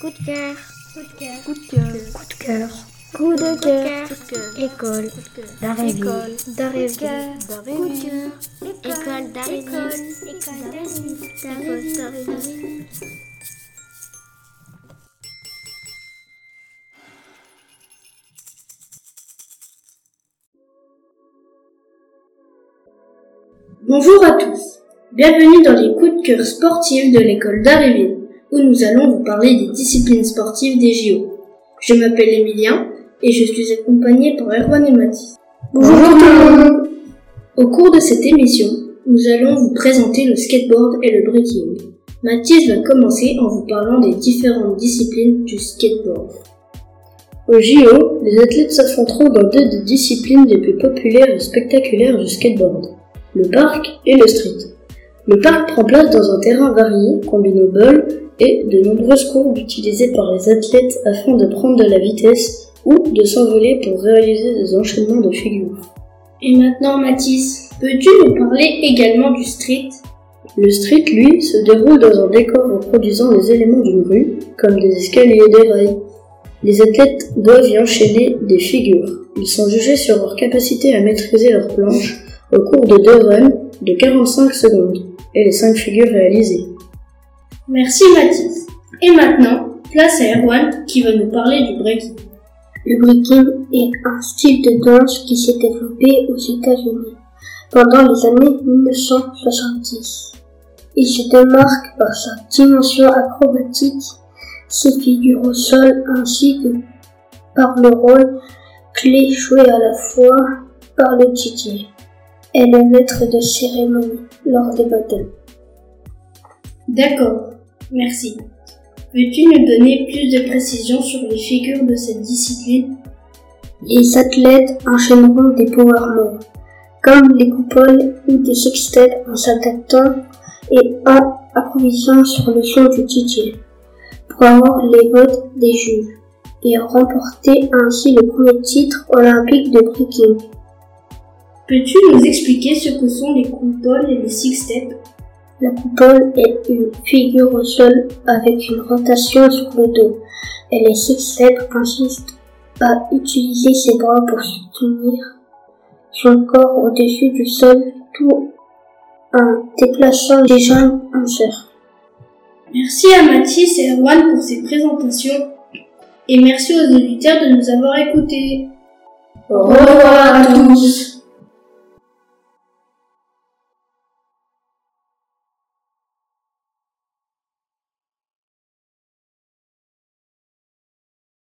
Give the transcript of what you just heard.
Coup de cœur. Coup de cœur. Coup de cœur. Coup de cœur. Coup de cœur. École d'Aréville. École d'Aréville. Coup de cœur. École d'Aréville. École d'Aréville. Bonjour à tous. Bienvenue dans les coups de cœur sportifs de l'école d'Aréville, où nous allons vous parler des disciplines sportives des JO. Je m'appelle Emilien et je suis accompagné par Erwan et Mathis. Bonjour tout le monde. Au cours de cette émission, nous allons vous présenter le skateboard et le breaking. Mathis va commencer en vous parlant des différentes disciplines du skateboard. Au JO, les athlètes s'affronteront dans deux des disciplines les plus populaires et spectaculaires du skateboard, le park et le street. Le parc prend place dans un terrain varié, combinable et de nombreuses courbes utilisées par les athlètes afin de prendre de la vitesse ou de s'envoler pour réaliser des enchaînements de figures. Et maintenant Mathis, peux-tu nous parler également du street? Le street, lui, se déroule dans un décor reproduisant les éléments d'une rue, comme des escaliers et des rails. Les athlètes doivent y enchaîner des figures. Ils sont jugés sur leur capacité à maîtriser leur planche au cours de deux runs de 45 secondes et les cinq figures réalisées. Merci Mathis. Et maintenant, place à Erwan qui va nous parler du breaking. Le breaking est un style de danse qui s'est développé aux États-Unis pendant les années 1970. Il se démarque par sa dimension acrobatique, ses figures au sol ainsi que par le rôle clé joué à la fois par le DJ et le maître de cérémonie lors des battles. D'accord, merci. Peux-tu nous donner plus de précisions sur les figures de cette discipline? Les athlètes enchaîneront des power moves, comme les coupoles ou des sextettes en s'adaptant et en improvisant sur le son du DJ, pour avoir les votes des juges et remporter ainsi le premier titre olympique de breaking. Peux-tu nous expliquer ce que sont les coupoles et les six steps La coupole est une figure au sol avec une rotation sur le dos et les six steps consistent à utiliser ses bras pour soutenir son corps au-dessus du sol tout en déplaçant les jambes en cercle. Merci à Mathis et Erwan pour ces présentations et merci aux auditeurs de nous avoir écoutés. Au revoir à tous